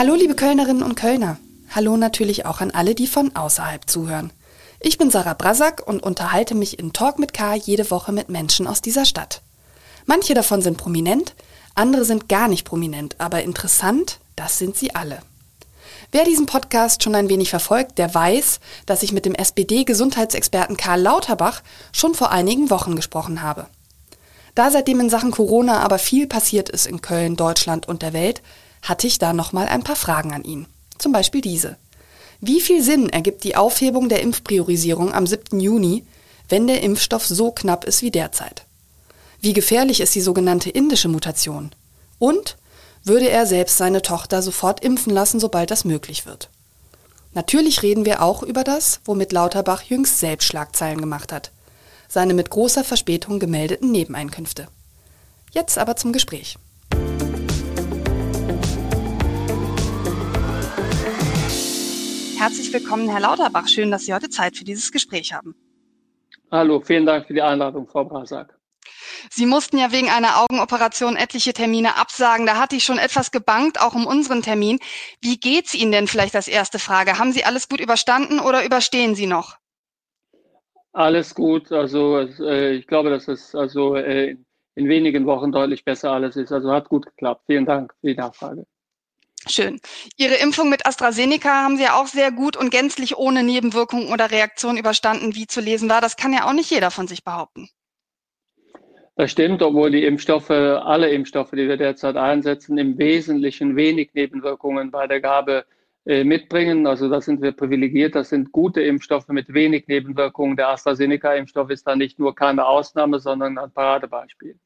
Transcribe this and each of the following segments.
Hallo liebe Kölnerinnen und Kölner. Hallo natürlich auch an alle, die von außerhalb zuhören. Ich bin Sarah Brasak und unterhalte mich in Talk mit K jede Woche mit Menschen aus dieser Stadt. Manche davon sind prominent, andere sind gar nicht prominent, aber interessant, das sind sie alle. Wer diesen Podcast schon ein wenig verfolgt, der weiß, dass ich mit dem SPD-Gesundheitsexperten Karl Lauterbach schon vor einigen Wochen gesprochen habe. Da seitdem in Sachen Corona aber viel passiert ist in Köln, Deutschland und der Welt, hatte ich da nochmal ein paar Fragen an ihn. Zum Beispiel diese. Wie viel Sinn ergibt die Aufhebung der Impfpriorisierung am 7. Juni, wenn der Impfstoff so knapp ist wie derzeit? Wie gefährlich ist die sogenannte indische Mutation? Und würde er selbst seine Tochter sofort impfen lassen, sobald das möglich wird. Natürlich reden wir auch über das, womit Lauterbach jüngst selbst Schlagzeilen gemacht hat. Seine mit großer Verspätung gemeldeten Nebeneinkünfte. Jetzt aber zum Gespräch. Herzlich willkommen, Herr Lauterbach. Schön, dass Sie heute Zeit für dieses Gespräch haben. Hallo, vielen Dank für die Einladung, Frau Brasak. Sie mussten ja wegen einer Augenoperation etliche Termine absagen. Da hatte ich schon etwas gebangt, auch um unseren Termin. Wie geht's Ihnen denn vielleicht als erste Frage? Haben Sie alles gut überstanden oder überstehen Sie noch? Alles gut. Also äh, ich glaube, dass es also äh, in wenigen Wochen deutlich besser alles ist. Also hat gut geklappt. Vielen Dank für die Nachfrage. Schön. Ihre Impfung mit AstraZeneca haben Sie ja auch sehr gut und gänzlich ohne Nebenwirkungen oder Reaktionen überstanden, wie zu lesen war. Das kann ja auch nicht jeder von sich behaupten. Das stimmt, obwohl die Impfstoffe, alle Impfstoffe, die wir derzeit einsetzen, im Wesentlichen wenig Nebenwirkungen bei der Gabe äh, mitbringen. Also da sind wir privilegiert. Das sind gute Impfstoffe mit wenig Nebenwirkungen. Der AstraZeneca-Impfstoff ist da nicht nur keine Ausnahme, sondern ein Paradebeispiel.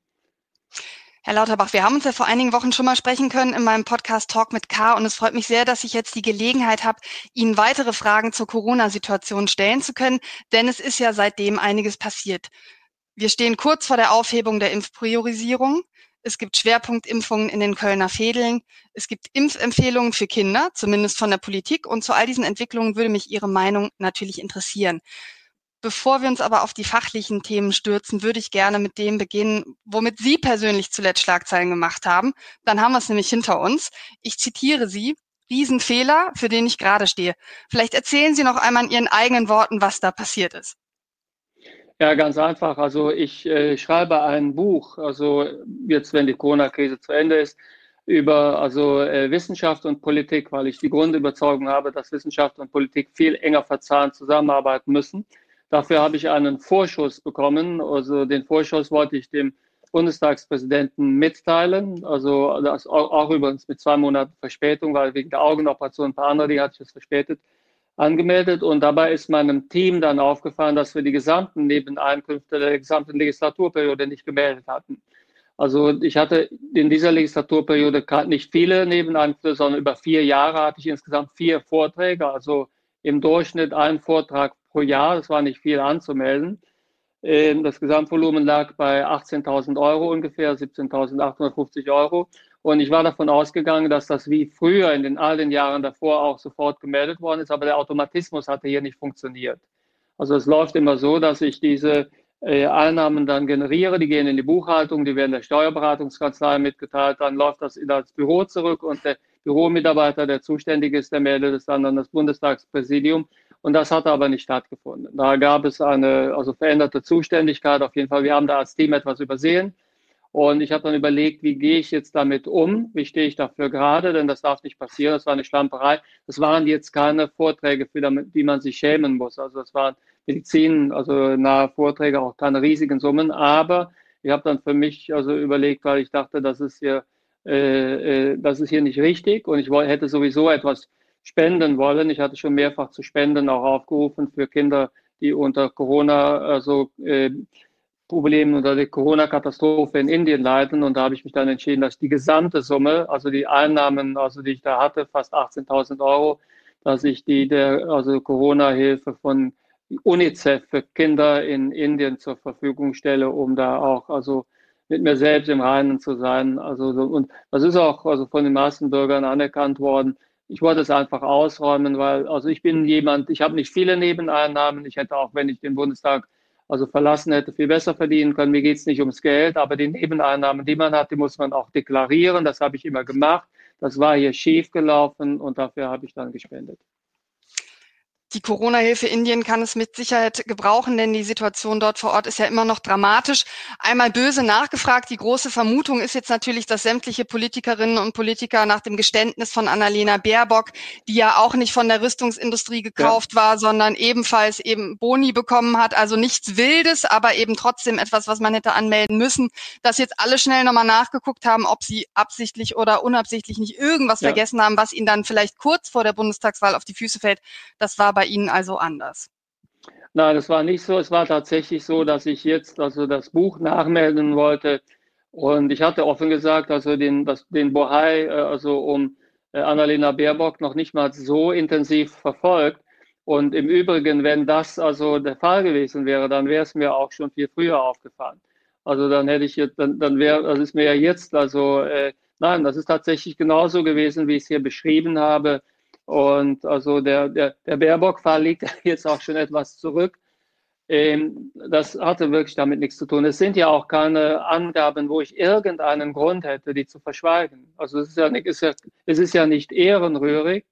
Herr Lauterbach, wir haben uns ja vor einigen Wochen schon mal sprechen können in meinem Podcast Talk mit K und es freut mich sehr, dass ich jetzt die Gelegenheit habe, Ihnen weitere Fragen zur Corona-Situation stellen zu können, denn es ist ja seitdem einiges passiert. Wir stehen kurz vor der Aufhebung der Impfpriorisierung. Es gibt Schwerpunktimpfungen in den Kölner Fädeln. Es gibt Impfempfehlungen für Kinder, zumindest von der Politik. Und zu all diesen Entwicklungen würde mich Ihre Meinung natürlich interessieren. Bevor wir uns aber auf die fachlichen Themen stürzen, würde ich gerne mit dem beginnen, womit Sie persönlich zuletzt Schlagzeilen gemacht haben. Dann haben wir es nämlich hinter uns. Ich zitiere Sie. Riesenfehler, für den ich gerade stehe. Vielleicht erzählen Sie noch einmal in Ihren eigenen Worten, was da passiert ist. Ja, ganz einfach. Also ich äh, schreibe ein Buch, also jetzt, wenn die Corona-Krise zu Ende ist, über also äh, Wissenschaft und Politik, weil ich die Grundüberzeugung habe, dass Wissenschaft und Politik viel enger verzahnt zusammenarbeiten müssen. Dafür habe ich einen Vorschuss bekommen. Also den Vorschuss wollte ich dem Bundestagspräsidenten mitteilen. Also das auch, auch übrigens mit zwei Monaten Verspätung, weil wegen der Augenoperation ein paar andere, die hat sich das verspätet angemeldet und dabei ist meinem Team dann aufgefallen, dass wir die gesamten Nebeneinkünfte der gesamten Legislaturperiode nicht gemeldet hatten. Also ich hatte in dieser Legislaturperiode nicht viele Nebeneinkünfte, sondern über vier Jahre hatte ich insgesamt vier Vorträge, also im Durchschnitt einen Vortrag pro Jahr. Das war nicht viel anzumelden. Ähm, das Gesamtvolumen lag bei 18.000 Euro ungefähr, 17.850 Euro. Und ich war davon ausgegangen, dass das wie früher in den all den Jahren davor auch sofort gemeldet worden ist, aber der Automatismus hatte hier nicht funktioniert. Also es läuft immer so, dass ich diese äh, Einnahmen dann generiere, die gehen in die Buchhaltung, die werden der Steuerberatungskanzlei mitgeteilt, dann läuft das in das Büro zurück und der Büromitarbeiter, der zuständig ist, der meldet es dann an das Bundestagspräsidium. Und das hat aber nicht stattgefunden. Da gab es eine also veränderte Zuständigkeit. Auf jeden Fall, wir haben da als Team etwas übersehen. Und ich habe dann überlegt, wie gehe ich jetzt damit um? Wie stehe ich dafür gerade? Denn das darf nicht passieren. Das war eine Schlamperei. Das waren jetzt keine Vorträge, für die man sich schämen muss. Also das waren Medizin, also nahe Vorträge, auch keine riesigen Summen. Aber ich habe dann für mich also überlegt, weil ich dachte, das ist hier, äh, äh, das ist hier nicht richtig. Und ich hätte sowieso etwas spenden wollen. Ich hatte schon mehrfach zu Spenden auch aufgerufen für Kinder, die unter Corona also äh, Problemen oder der Corona-Katastrophe in Indien leiden. Und da habe ich mich dann entschieden, dass die gesamte Summe, also die Einnahmen, also die ich da hatte, fast 18.000 Euro, dass ich die der also Corona-Hilfe von UNICEF für Kinder in Indien zur Verfügung stelle, um da auch also mit mir selbst im Reinen zu sein. Also und das ist auch also von den meisten Bürgern anerkannt worden. Ich wollte es einfach ausräumen, weil also ich bin jemand, ich habe nicht viele Nebeneinnahmen. Ich hätte auch, wenn ich den Bundestag also verlassen hätte, viel besser verdienen können. Mir geht es nicht ums Geld, aber die Nebeneinnahmen, die man hat, die muss man auch deklarieren. Das habe ich immer gemacht. das war hier schief gelaufen und dafür habe ich dann gespendet. Die Corona-Hilfe Indien kann es mit Sicherheit gebrauchen, denn die Situation dort vor Ort ist ja immer noch dramatisch. Einmal böse nachgefragt. Die große Vermutung ist jetzt natürlich, dass sämtliche Politikerinnen und Politiker nach dem Geständnis von Annalena Baerbock, die ja auch nicht von der Rüstungsindustrie gekauft ja. war, sondern ebenfalls eben Boni bekommen hat, also nichts Wildes, aber eben trotzdem etwas, was man hätte anmelden müssen, dass jetzt alle schnell nochmal nachgeguckt haben, ob sie absichtlich oder unabsichtlich nicht irgendwas ja. vergessen haben, was ihnen dann vielleicht kurz vor der Bundestagswahl auf die Füße fällt. Das war bei bei Ihnen also anders? Nein, das war nicht so. Es war tatsächlich so, dass ich jetzt also das Buch nachmelden wollte. Und ich hatte offen gesagt, also den, das, den Bohai, äh, also um äh, Annalena Baerbock noch nicht mal so intensiv verfolgt. Und im Übrigen, wenn das also der Fall gewesen wäre, dann wäre es mir auch schon viel früher aufgefallen. Also dann hätte ich jetzt, dann, dann wäre, das ist mir ja jetzt, also äh, nein, das ist tatsächlich genauso gewesen, wie ich es hier beschrieben habe. Und also der, der, der Baerbock-Fall liegt jetzt auch schon etwas zurück. Ähm, das hatte wirklich damit nichts zu tun. Es sind ja auch keine Angaben, wo ich irgendeinen Grund hätte, die zu verschweigen. Also es ist ja nicht, ist ja, es ist ja nicht ehrenrührig,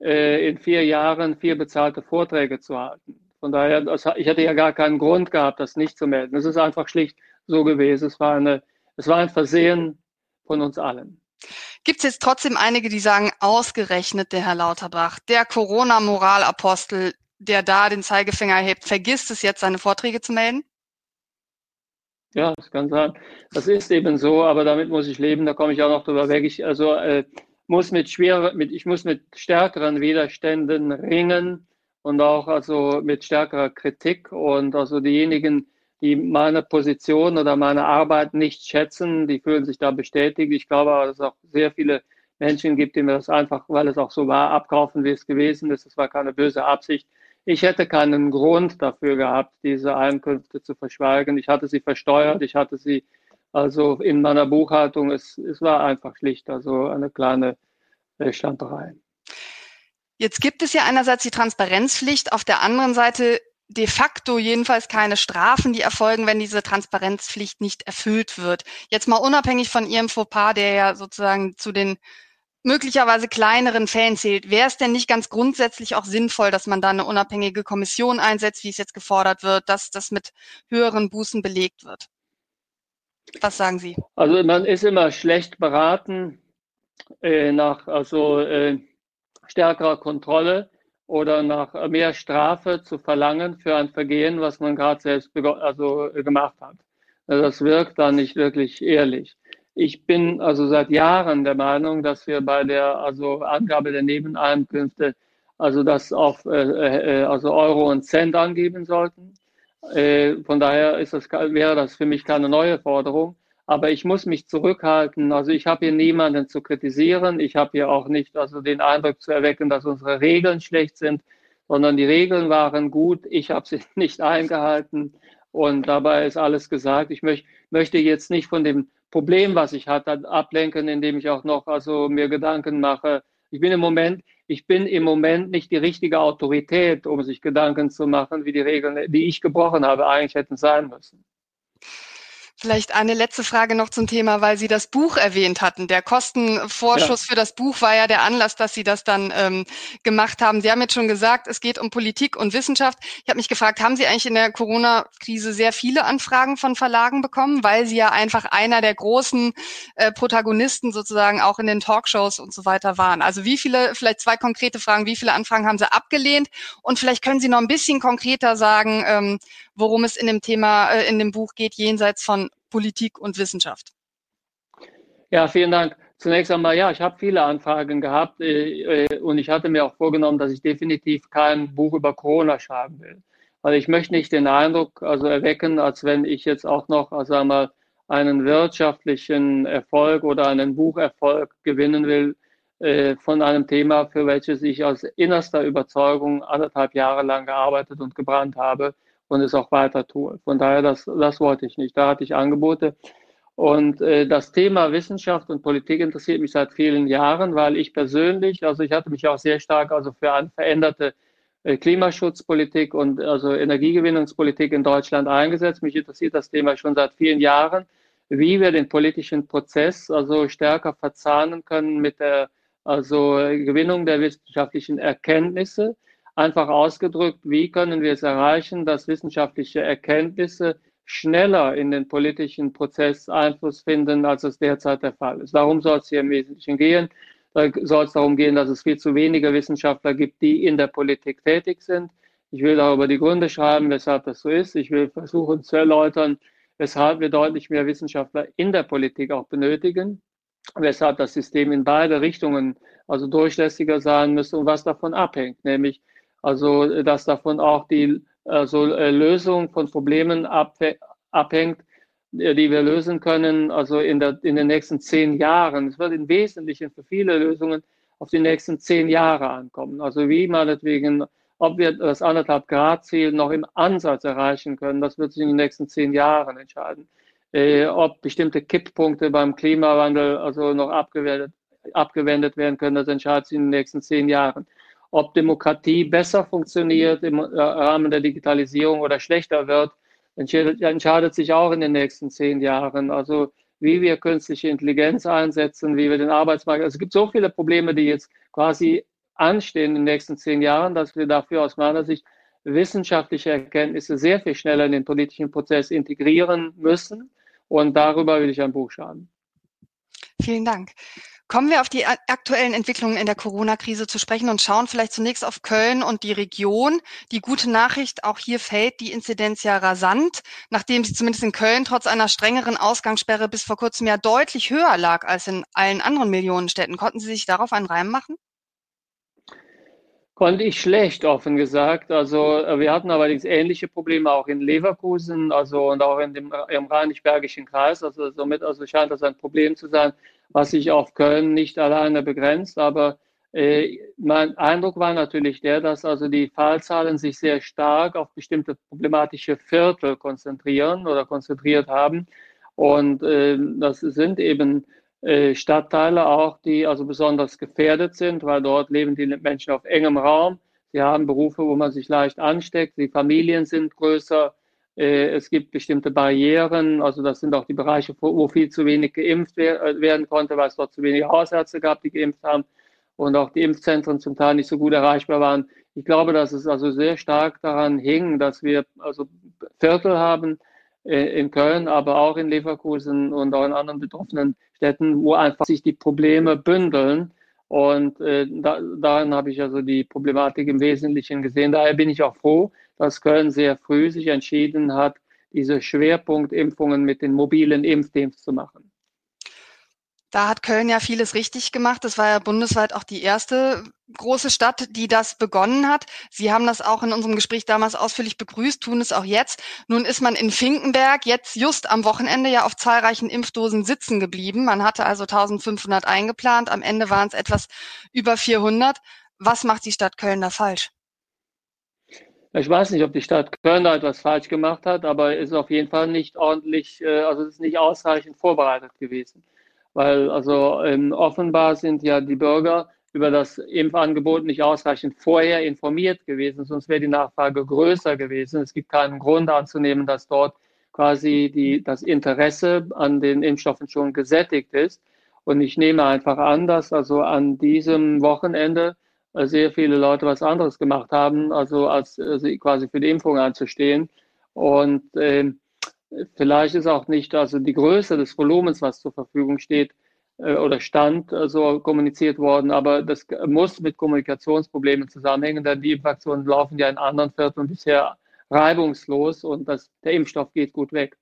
äh, in vier Jahren vier bezahlte Vorträge zu halten. Von daher, das, ich hätte ja gar keinen Grund gehabt, das nicht zu melden. Es ist einfach schlicht so gewesen. Es war, eine, es war ein Versehen von uns allen. Gibt es jetzt trotzdem einige, die sagen, ausgerechnet der Herr Lauterbach, der Corona-Moralapostel, der da den Zeigefinger hebt, vergisst es jetzt, seine Vorträge zu melden? Ja, das kann sein. Das ist eben so, aber damit muss ich leben, da komme ich auch noch drüber weg. Ich also äh, muss mit schwerer, mit, ich muss mit stärkeren Widerständen ringen und auch also mit stärkerer Kritik und also diejenigen, die meine Position oder meine Arbeit nicht schätzen, die fühlen sich da bestätigt. Ich glaube aber, dass es auch sehr viele Menschen gibt, die mir das einfach, weil es auch so war, abkaufen, wie es gewesen ist. Es war keine böse Absicht. Ich hätte keinen Grund dafür gehabt, diese Einkünfte zu verschweigen. Ich hatte sie versteuert, ich hatte sie also in meiner Buchhaltung. Es, es war einfach schlicht, also eine kleine äh, Stamperei. Jetzt gibt es ja einerseits die Transparenzpflicht, auf der anderen Seite de facto jedenfalls keine Strafen, die erfolgen, wenn diese Transparenzpflicht nicht erfüllt wird. Jetzt mal unabhängig von Ihrem Fauxpas, der ja sozusagen zu den möglicherweise kleineren Fällen zählt, wäre es denn nicht ganz grundsätzlich auch sinnvoll, dass man da eine unabhängige Kommission einsetzt, wie es jetzt gefordert wird, dass das mit höheren Bußen belegt wird? Was sagen Sie? Also man ist immer schlecht beraten äh, nach also äh, stärkerer Kontrolle oder nach mehr Strafe zu verlangen für ein Vergehen, was man gerade selbst also gemacht hat. Also das wirkt dann nicht wirklich ehrlich. Ich bin also seit Jahren der Meinung, dass wir bei der also Angabe der Nebeneinkünfte also das auf äh, äh also Euro und Cent angeben sollten. Äh, von daher ist das, wäre das für mich keine neue Forderung. Aber ich muss mich zurückhalten. Also ich habe hier niemanden zu kritisieren. Ich habe hier auch nicht also den Eindruck zu erwecken, dass unsere Regeln schlecht sind, sondern die Regeln waren gut. Ich habe sie nicht eingehalten. Und dabei ist alles gesagt. Ich möch, möchte jetzt nicht von dem Problem, was ich hatte, ablenken, indem ich auch noch also mir Gedanken mache. Ich bin im Moment, ich bin im Moment nicht die richtige Autorität, um sich Gedanken zu machen, wie die Regeln, die ich gebrochen habe, eigentlich hätten sein müssen. Vielleicht eine letzte Frage noch zum Thema, weil Sie das Buch erwähnt hatten. Der Kostenvorschuss ja. für das Buch war ja der Anlass, dass Sie das dann ähm, gemacht haben. Sie haben jetzt schon gesagt, es geht um Politik und Wissenschaft. Ich habe mich gefragt, haben Sie eigentlich in der Corona-Krise sehr viele Anfragen von Verlagen bekommen, weil Sie ja einfach einer der großen äh, Protagonisten sozusagen auch in den Talkshows und so weiter waren? Also wie viele, vielleicht zwei konkrete Fragen, wie viele Anfragen haben Sie abgelehnt? Und vielleicht können Sie noch ein bisschen konkreter sagen, ähm, worum es in dem Thema, äh, in dem Buch geht, jenseits von Politik und Wissenschaft. Ja, vielen Dank. Zunächst einmal, ja, ich habe viele Anfragen gehabt äh, äh, und ich hatte mir auch vorgenommen, dass ich definitiv kein Buch über Corona schreiben will. Weil ich möchte nicht den Eindruck also erwecken, als wenn ich jetzt auch noch also einmal einen wirtschaftlichen Erfolg oder einen Bucherfolg gewinnen will äh, von einem Thema, für welches ich aus innerster Überzeugung anderthalb Jahre lang gearbeitet und gebrannt habe und es auch weiter tue. Von daher, das, das wollte ich nicht. Da hatte ich Angebote. Und äh, das Thema Wissenschaft und Politik interessiert mich seit vielen Jahren, weil ich persönlich, also ich hatte mich auch sehr stark also für eine veränderte äh, Klimaschutzpolitik und also Energiegewinnungspolitik in Deutschland eingesetzt. Mich interessiert das Thema schon seit vielen Jahren. wie wir den politischen Prozess also stärker verzahnen können mit der also Gewinnung der wissenschaftlichen Erkenntnisse. Einfach ausgedrückt, wie können wir es erreichen, dass wissenschaftliche Erkenntnisse schneller in den politischen Prozess Einfluss finden, als es derzeit der Fall ist. Darum soll es hier im Wesentlichen gehen. Da soll es darum gehen, dass es viel zu wenige Wissenschaftler gibt, die in der Politik tätig sind. Ich will darüber die Gründe schreiben, weshalb das so ist. Ich will versuchen zu erläutern, weshalb wir deutlich mehr Wissenschaftler in der Politik auch benötigen, weshalb das System in beide Richtungen also durchlässiger sein müsste und was davon abhängt, nämlich also dass davon auch die also äh, Lösung von Problemen abhängt, äh, die wir lösen können, also in, der, in den nächsten zehn Jahren. Es wird im Wesentlichen für viele Lösungen auf die nächsten zehn Jahre ankommen. Also wie meinetwegen, ob wir das anderthalb Grad Ziel noch im Ansatz erreichen können, das wird sich in den nächsten zehn Jahren entscheiden. Äh, ob bestimmte Kipppunkte beim Klimawandel also noch abgewendet, abgewendet werden können, das entscheidet sich in den nächsten zehn Jahren ob Demokratie besser funktioniert im Rahmen der Digitalisierung oder schlechter wird, entscheidet, entscheidet sich auch in den nächsten zehn Jahren. Also wie wir künstliche Intelligenz einsetzen, wie wir den Arbeitsmarkt. Also es gibt so viele Probleme, die jetzt quasi anstehen in den nächsten zehn Jahren, dass wir dafür aus meiner Sicht wissenschaftliche Erkenntnisse sehr viel schneller in den politischen Prozess integrieren müssen. Und darüber will ich ein Buch schreiben. Vielen Dank. Kommen wir auf die aktuellen Entwicklungen in der Corona-Krise zu sprechen und schauen vielleicht zunächst auf Köln und die Region. Die gute Nachricht, auch hier fällt die Inzidenz ja rasant, nachdem sie zumindest in Köln trotz einer strengeren Ausgangssperre bis vor kurzem ja deutlich höher lag als in allen anderen Millionenstädten. Konnten Sie sich darauf einen Reim machen? Konnte ich schlecht, offen gesagt. Also äh, wir hatten allerdings ähnliche Probleme auch in Leverkusen, also und auch in dem, im Rheinisch-Bergischen Kreis. Also somit also scheint das ein Problem zu sein, was sich auf Köln nicht alleine begrenzt. Aber äh, mein Eindruck war natürlich der, dass also die Fallzahlen sich sehr stark auf bestimmte problematische Viertel konzentrieren oder konzentriert haben. Und äh, das sind eben äh, Stadtteile auch, die also besonders gefährdet sind, weil dort leben die Menschen auf engem Raum. Sie haben Berufe, wo man sich leicht ansteckt. Die Familien sind größer. Äh, es gibt bestimmte Barrieren, also das sind auch die Bereiche, wo viel zu wenig geimpft äh, werden konnte, weil es dort zu wenige Hausärzte gab, die geimpft haben und auch die Impfzentren zum Teil nicht so gut erreichbar waren. Ich glaube, dass es also sehr stark daran hing, dass wir also Viertel haben äh, in Köln, aber auch in Leverkusen und auch in anderen betroffenen Städten, wo einfach sich die Probleme bündeln. Und äh, da, darin habe ich also die Problematik im Wesentlichen gesehen. Daher bin ich auch froh, dass Köln sehr früh sich entschieden hat, diese Schwerpunktimpfungen mit den mobilen Impfteams zu machen. Da hat Köln ja vieles richtig gemacht. Das war ja bundesweit auch die erste große Stadt, die das begonnen hat. Sie haben das auch in unserem Gespräch damals ausführlich begrüßt, tun es auch jetzt. Nun ist man in Finkenberg jetzt just am Wochenende ja auf zahlreichen Impfdosen sitzen geblieben. Man hatte also 1500 eingeplant. Am Ende waren es etwas über 400. Was macht die Stadt Köln da falsch? Ich weiß nicht, ob die Stadt Köln da etwas falsch gemacht hat, aber es ist auf jeden Fall nicht ordentlich, äh, also es ist nicht ausreichend vorbereitet gewesen. Weil also ähm, offenbar sind ja die Bürger über das Impfangebot nicht ausreichend vorher informiert gewesen, sonst wäre die Nachfrage größer gewesen. Es gibt keinen Grund anzunehmen, dass dort quasi die, das Interesse an den Impfstoffen schon gesättigt ist. Und ich nehme einfach an, dass also an diesem Wochenende sehr viele Leute was anderes gemacht haben, also als also quasi für die Impfung anzustehen. Und äh, vielleicht ist auch nicht also die Größe des Volumens, was zur Verfügung steht äh, oder stand, so also kommuniziert worden, aber das muss mit Kommunikationsproblemen zusammenhängen, denn die Impfaktionen laufen ja in anderen Vierteln bisher reibungslos und das, der Impfstoff geht gut weg.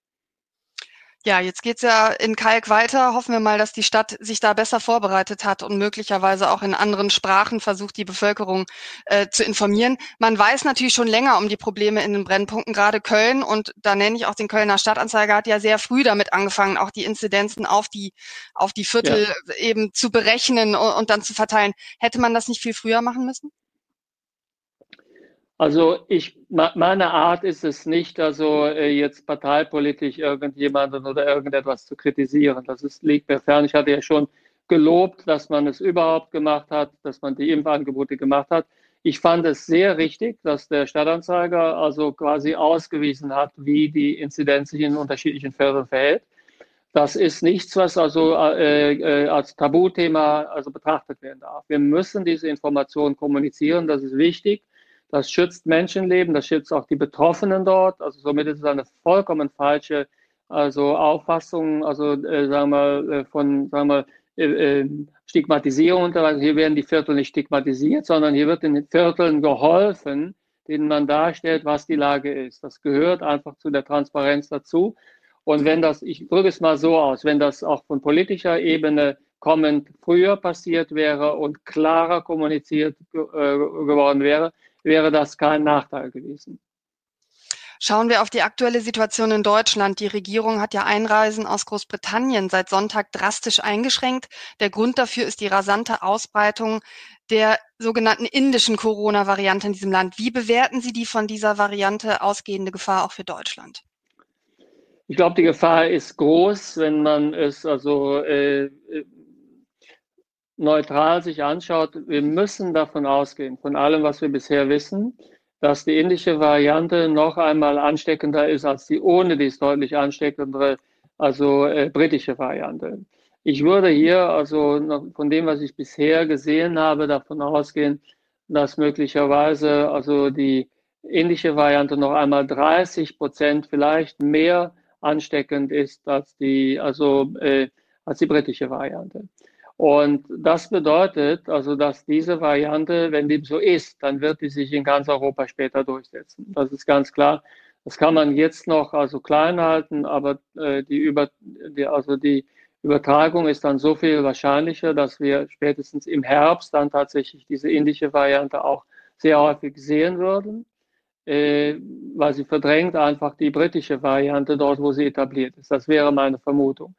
Ja, jetzt geht's ja in Kalk weiter. Hoffen wir mal, dass die Stadt sich da besser vorbereitet hat und möglicherweise auch in anderen Sprachen versucht, die Bevölkerung äh, zu informieren. Man weiß natürlich schon länger um die Probleme in den Brennpunkten, gerade Köln. Und da nenne ich auch den Kölner Stadtanzeiger, hat ja sehr früh damit angefangen, auch die Inzidenzen auf die, auf die Viertel ja. eben zu berechnen und, und dann zu verteilen. Hätte man das nicht viel früher machen müssen? Also ich, meine Art ist es nicht, also äh, jetzt parteipolitisch irgendjemanden oder irgendetwas zu kritisieren. Das ist, liegt mir fern. Ich hatte ja schon gelobt, dass man es überhaupt gemacht hat, dass man die Impfangebote gemacht hat. Ich fand es sehr richtig, dass der Stadtanzeiger also quasi ausgewiesen hat, wie die Inzidenz sich in unterschiedlichen Feldern verhält. das ist nichts, was also äh, äh, als Tabuthema also betrachtet werden darf. Wir müssen diese Informationen kommunizieren, das ist wichtig. Das schützt Menschenleben, das schützt auch die Betroffenen dort. Also somit ist es eine vollkommen falsche also Auffassung, also äh, sagen wir äh, von sagen wir äh, äh Stigmatisierung hier werden die Viertel nicht stigmatisiert, sondern hier wird den Vierteln geholfen, denen man darstellt, was die Lage ist. Das gehört einfach zu der Transparenz dazu. Und wenn das, ich drücke es mal so aus, wenn das auch von politischer Ebene kommend früher passiert wäre und klarer kommuniziert äh, geworden wäre, wäre das kein Nachteil gewesen. Schauen wir auf die aktuelle Situation in Deutschland. Die Regierung hat ja Einreisen aus Großbritannien seit Sonntag drastisch eingeschränkt. Der Grund dafür ist die rasante Ausbreitung der sogenannten indischen Corona-Variante in diesem Land. Wie bewerten Sie die von dieser Variante ausgehende Gefahr auch für Deutschland? Ich glaube, die Gefahr ist groß, wenn man es also äh, neutral sich anschaut. Wir müssen davon ausgehen, von allem, was wir bisher wissen, dass die indische Variante noch einmal ansteckender ist als die ohne dies deutlich ansteckendere, also äh, britische Variante. Ich würde hier also von dem, was ich bisher gesehen habe, davon ausgehen, dass möglicherweise also die indische Variante noch einmal 30 Prozent vielleicht mehr ansteckend ist als die, also, äh, als die britische Variante. Und das bedeutet also, dass diese Variante, wenn die so ist, dann wird die sich in ganz Europa später durchsetzen. Das ist ganz klar. Das kann man jetzt noch also klein halten, aber äh, die, Über, die, also die Übertragung ist dann so viel wahrscheinlicher, dass wir spätestens im Herbst dann tatsächlich diese indische Variante auch sehr häufig sehen würden äh, weil sie verdrängt einfach die britische Variante dort, wo sie etabliert ist. Das wäre meine Vermutung.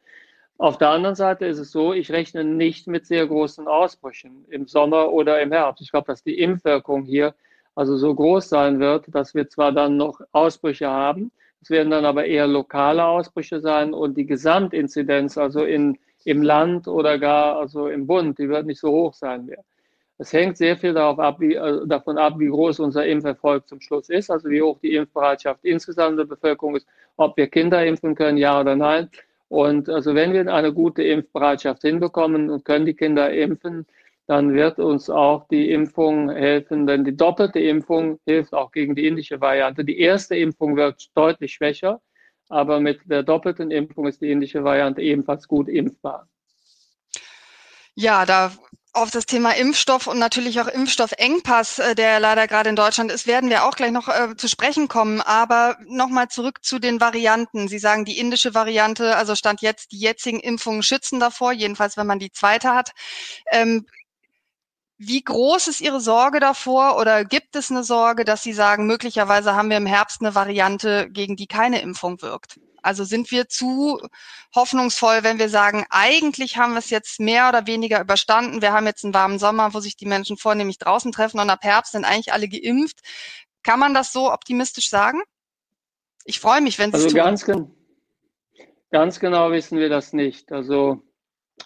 Auf der anderen Seite ist es so, ich rechne nicht mit sehr großen Ausbrüchen im Sommer oder im Herbst. Ich glaube, dass die Impfwirkung hier also so groß sein wird, dass wir zwar dann noch Ausbrüche haben, es werden dann aber eher lokale Ausbrüche sein und die Gesamtinzidenz, also in, im Land oder gar also im Bund, die wird nicht so hoch sein mehr. Es hängt sehr viel ab, wie, äh, davon ab, wie groß unser Impferfolg zum Schluss ist, also wie hoch die Impfbereitschaft insgesamt in der Bevölkerung ist, ob wir Kinder impfen können, ja oder nein. Und also wenn wir eine gute Impfbereitschaft hinbekommen und können die Kinder impfen, dann wird uns auch die Impfung helfen, denn die doppelte Impfung hilft auch gegen die indische Variante. Die erste Impfung wirkt deutlich schwächer, aber mit der doppelten Impfung ist die indische Variante ebenfalls gut impfbar. Ja, da auf das Thema Impfstoff und natürlich auch Impfstoffengpass, äh, der leider gerade in Deutschland ist, werden wir auch gleich noch äh, zu sprechen kommen. Aber nochmal zurück zu den Varianten. Sie sagen, die indische Variante, also stand jetzt, die jetzigen Impfungen schützen davor, jedenfalls wenn man die zweite hat. Ähm, wie groß ist Ihre Sorge davor oder gibt es eine Sorge, dass Sie sagen, möglicherweise haben wir im Herbst eine Variante, gegen die keine Impfung wirkt? Also sind wir zu hoffnungsvoll, wenn wir sagen, eigentlich haben wir es jetzt mehr oder weniger überstanden. Wir haben jetzt einen warmen Sommer, wo sich die Menschen vornehmlich draußen treffen und ab Herbst sind eigentlich alle geimpft. Kann man das so optimistisch sagen? Ich freue mich, wenn Sie also es tun. Ganz, ganz genau wissen wir das nicht. Also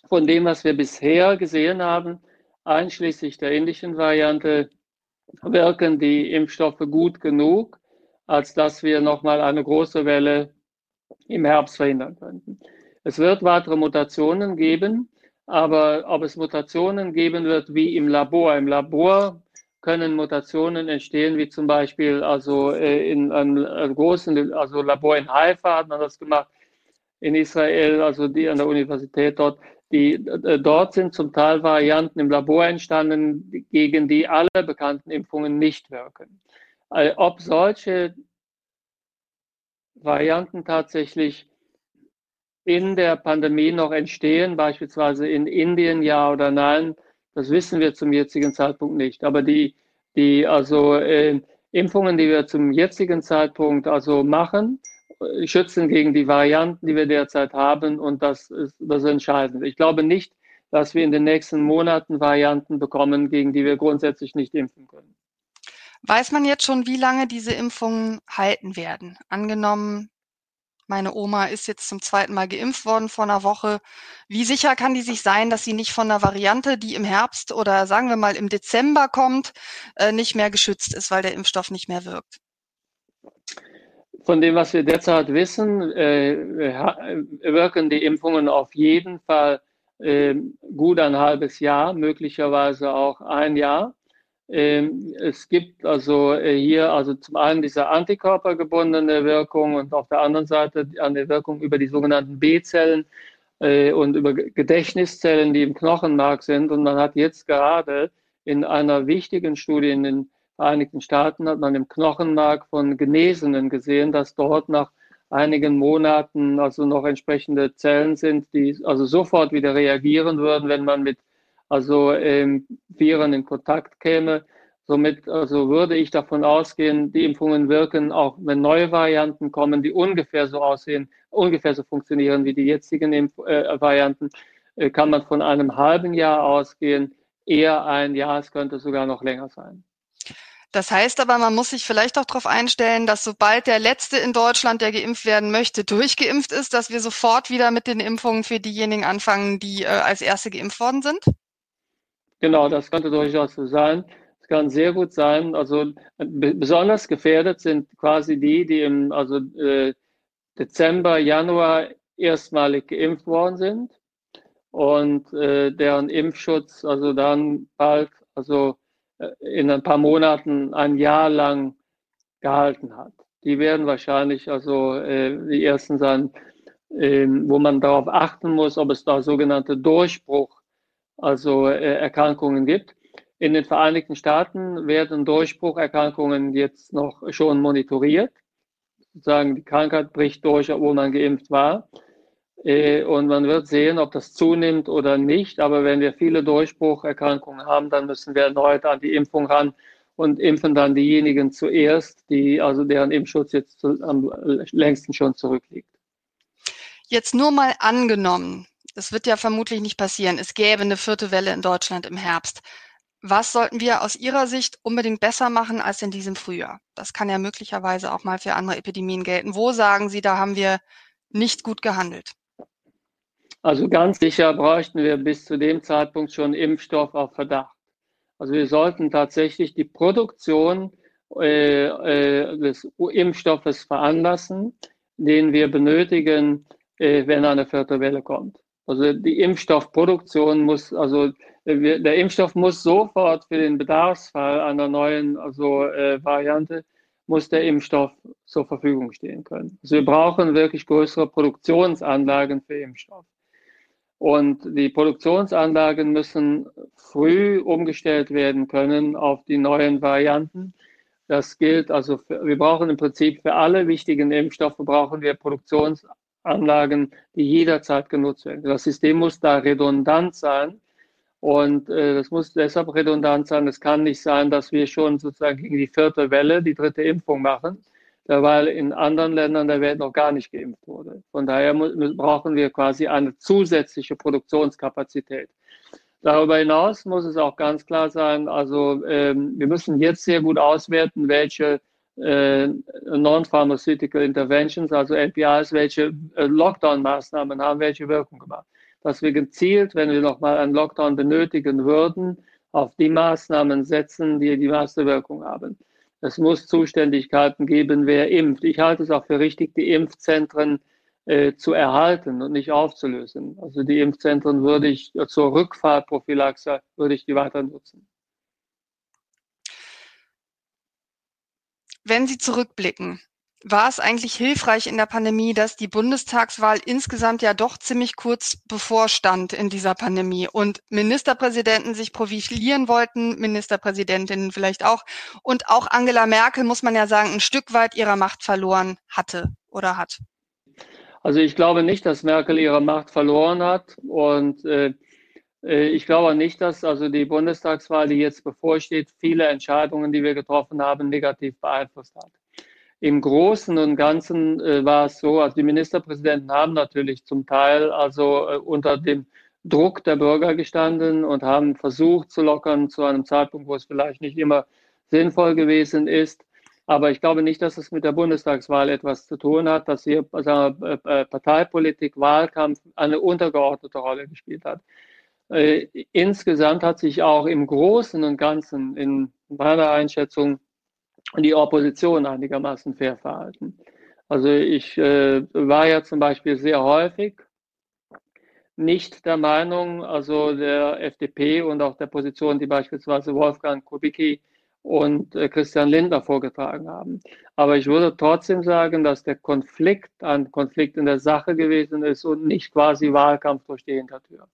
von dem, was wir bisher gesehen haben, einschließlich der indischen Variante, wirken die Impfstoffe gut genug, als dass wir nochmal eine große Welle im Herbst verhindern könnten. Es wird weitere Mutationen geben, aber ob es Mutationen geben wird wie im Labor, im Labor können Mutationen entstehen, wie zum Beispiel also äh, in einem äh, großen also Labor in Haifa hat man das gemacht, in Israel, also die an der Universität dort. Die, äh, dort sind zum Teil Varianten im Labor entstanden, gegen die alle bekannten Impfungen nicht wirken. Ob solche Varianten tatsächlich in der Pandemie noch entstehen, beispielsweise in Indien, ja oder nein, das wissen wir zum jetzigen Zeitpunkt nicht. Aber die, die also äh, Impfungen, die wir zum jetzigen Zeitpunkt also machen, äh, schützen gegen die Varianten, die wir derzeit haben. Und das ist das ist entscheidend. Ich glaube nicht, dass wir in den nächsten Monaten Varianten bekommen, gegen die wir grundsätzlich nicht impfen können. Weiß man jetzt schon, wie lange diese Impfungen halten werden? Angenommen, meine Oma ist jetzt zum zweiten Mal geimpft worden vor einer Woche. Wie sicher kann die sich sein, dass sie nicht von einer Variante, die im Herbst oder sagen wir mal im Dezember kommt, äh, nicht mehr geschützt ist, weil der Impfstoff nicht mehr wirkt? Von dem, was wir derzeit wissen, äh, wirken die Impfungen auf jeden Fall äh, gut ein halbes Jahr, möglicherweise auch ein Jahr. Ähm, es gibt also äh, hier also zum einen diese antikörpergebundene Wirkung und auf der anderen Seite eine Wirkung über die sogenannten B-Zellen äh, und über Gedächtniszellen, die im Knochenmark sind. Und man hat jetzt gerade in einer wichtigen Studie in den Vereinigten Staaten hat man im Knochenmark von Genesenen gesehen, dass dort nach einigen Monaten also noch entsprechende Zellen sind, die also sofort wieder reagieren würden, wenn man mit also ähm, Viren in Kontakt käme. Somit also würde ich davon ausgehen, die Impfungen wirken, auch wenn neue Varianten kommen, die ungefähr so aussehen, ungefähr so funktionieren wie die jetzigen Impf äh, Varianten, äh, kann man von einem halben Jahr ausgehen, eher ein Jahr, es könnte sogar noch länger sein. Das heißt aber, man muss sich vielleicht auch darauf einstellen, dass sobald der Letzte in Deutschland, der geimpft werden möchte, durchgeimpft ist, dass wir sofort wieder mit den Impfungen für diejenigen anfangen, die äh, als Erste geimpft worden sind? Genau, das könnte durchaus so sein. Es kann sehr gut sein. Also besonders gefährdet sind quasi die, die im also, äh, Dezember, Januar erstmalig geimpft worden sind und äh, deren Impfschutz also dann bald, also äh, in ein paar Monaten ein Jahr lang gehalten hat. Die werden wahrscheinlich also äh, die ersten sein, äh, wo man darauf achten muss, ob es da sogenannte Durchbruch also äh, Erkrankungen gibt. In den Vereinigten Staaten werden Durchbrucherkrankungen jetzt noch schon monitoriert. Sozusagen die Krankheit bricht durch, obwohl man geimpft war. Äh, und man wird sehen, ob das zunimmt oder nicht. Aber wenn wir viele Durchbrucherkrankungen haben, dann müssen wir erneut an die Impfung ran und impfen dann diejenigen zuerst, die, also deren Impfschutz jetzt am längsten schon zurückliegt. Jetzt nur mal angenommen, das wird ja vermutlich nicht passieren. Es gäbe eine vierte Welle in Deutschland im Herbst. Was sollten wir aus Ihrer Sicht unbedingt besser machen als in diesem Frühjahr? Das kann ja möglicherweise auch mal für andere Epidemien gelten. Wo sagen Sie, da haben wir nicht gut gehandelt? Also ganz sicher bräuchten wir bis zu dem Zeitpunkt schon Impfstoff auf Verdacht. Also wir sollten tatsächlich die Produktion äh, äh, des Impfstoffes veranlassen, den wir benötigen, äh, wenn eine vierte Welle kommt. Also die Impfstoffproduktion muss, also der Impfstoff muss sofort für den Bedarfsfall einer neuen also, äh, Variante, muss der Impfstoff zur Verfügung stehen können. Also wir brauchen wirklich größere Produktionsanlagen für Impfstoff. Und die Produktionsanlagen müssen früh umgestellt werden können auf die neuen Varianten. Das gilt also, für, wir brauchen im Prinzip für alle wichtigen Impfstoffe brauchen wir Produktionsanlagen Anlagen, die jederzeit genutzt werden. Das System muss da redundant sein. Und äh, das muss deshalb redundant sein. Es kann nicht sein, dass wir schon sozusagen gegen die vierte Welle die dritte Impfung machen, weil in anderen Ländern der Welt noch gar nicht geimpft wurde. Von daher brauchen wir quasi eine zusätzliche Produktionskapazität. Darüber hinaus muss es auch ganz klar sein, also ähm, wir müssen jetzt sehr gut auswerten, welche Non-Pharmaceutical Interventions, also LPIs, welche äh, Lockdown-Maßnahmen haben welche Wirkung gemacht. Dass wir gezielt, wenn wir nochmal einen Lockdown benötigen würden, auf die Maßnahmen setzen, die die meiste Wirkung haben. Es muss Zuständigkeiten geben, wer impft. Ich halte es auch für richtig, die Impfzentren äh, zu erhalten und nicht aufzulösen. Also die Impfzentren würde ich zur Rückfahrtprophylaxe würde ich die weiter nutzen. Wenn Sie zurückblicken, war es eigentlich hilfreich in der Pandemie, dass die Bundestagswahl insgesamt ja doch ziemlich kurz bevorstand in dieser Pandemie und Ministerpräsidenten sich profilieren wollten, Ministerpräsidentinnen vielleicht auch und auch Angela Merkel, muss man ja sagen, ein Stück weit ihrer Macht verloren hatte oder hat? Also ich glaube nicht, dass Merkel ihre Macht verloren hat und äh, ich glaube nicht, dass also die Bundestagswahl, die jetzt bevorsteht, viele Entscheidungen, die wir getroffen haben, negativ beeinflusst hat. Im Großen und Ganzen äh, war es so, also die Ministerpräsidenten haben natürlich zum Teil also äh, unter dem Druck der Bürger gestanden und haben versucht zu lockern zu einem Zeitpunkt, wo es vielleicht nicht immer sinnvoll gewesen ist. Aber ich glaube nicht, dass es mit der Bundestagswahl etwas zu tun hat, dass hier also, Parteipolitik, Wahlkampf eine untergeordnete Rolle gespielt hat. Äh, insgesamt hat sich auch im Großen und Ganzen in meiner Einschätzung die Opposition einigermaßen fair verhalten. Also ich äh, war ja zum Beispiel sehr häufig nicht der Meinung, also der FDP und auch der Position, die beispielsweise Wolfgang Kubicki und äh, Christian Lindner vorgetragen haben. Aber ich würde trotzdem sagen, dass der Konflikt ein Konflikt in der Sache gewesen ist und nicht quasi Wahlkampf durch die Hintertür.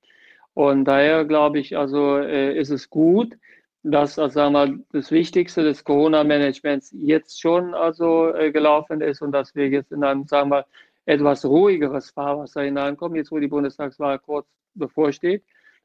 Und daher glaube ich, also äh, ist es gut, dass also, sagen wir, das Wichtigste des Corona-Managements jetzt schon also äh, gelaufen ist und dass wir jetzt in einem, sagen wir, etwas ruhigeres Fahrwasser hineinkommen, jetzt wo die Bundestagswahl kurz bevorsteht.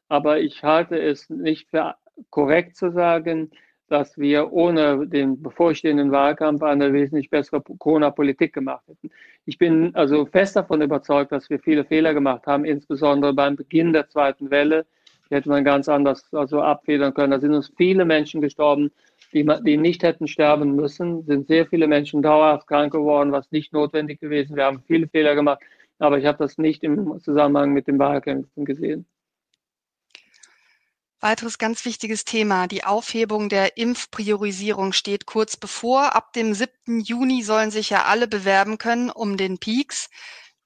Aber ich halte es nicht für korrekt zu sagen, dass wir ohne den bevorstehenden Wahlkampf eine wesentlich bessere Corona-Politik gemacht hätten. Ich bin also fest davon überzeugt, dass wir viele Fehler gemacht haben, insbesondere beim Beginn der zweiten Welle. Die hätte man ganz anders also abfedern können. Da sind uns viele Menschen gestorben, die, die nicht hätten sterben müssen. Sind sehr viele Menschen dauerhaft krank geworden, was nicht notwendig gewesen. Wir haben viele Fehler gemacht, aber ich habe das nicht im Zusammenhang mit den Wahlkämpfen gesehen. Weiteres ganz wichtiges Thema. Die Aufhebung der Impfpriorisierung steht kurz bevor. Ab dem 7. Juni sollen sich ja alle bewerben können um den Peaks.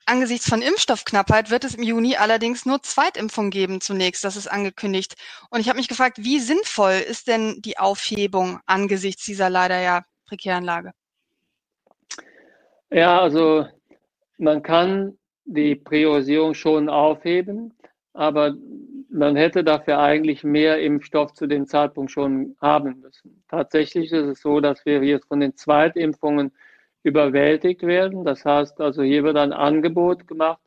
Angesichts von Impfstoffknappheit wird es im Juni allerdings nur Zweitimpfung geben zunächst. Das ist angekündigt. Und ich habe mich gefragt, wie sinnvoll ist denn die Aufhebung angesichts dieser leider ja prekären Lage? Ja, also man kann die Priorisierung schon aufheben, aber man hätte dafür eigentlich mehr Impfstoff zu dem Zeitpunkt schon haben müssen. Tatsächlich ist es so, dass wir jetzt von den Zweitimpfungen überwältigt werden. Das heißt also, hier wird ein Angebot gemacht,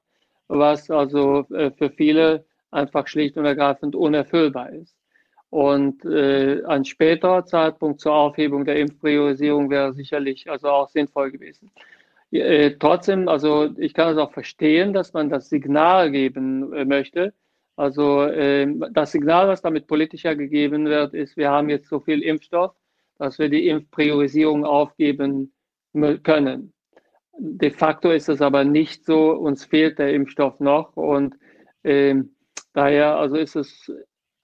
was also äh, für viele einfach schlicht und ergreifend unerfüllbar ist. Und äh, ein späterer Zeitpunkt zur Aufhebung der Impfpriorisierung wäre sicherlich also auch sinnvoll gewesen. Äh, trotzdem, also ich kann es auch verstehen, dass man das Signal geben äh, möchte, also äh, das Signal, was damit politischer gegeben wird, ist, wir haben jetzt so viel Impfstoff, dass wir die Impfpriorisierung aufgeben können. De facto ist es aber nicht so, uns fehlt der Impfstoff noch und äh, daher also ist es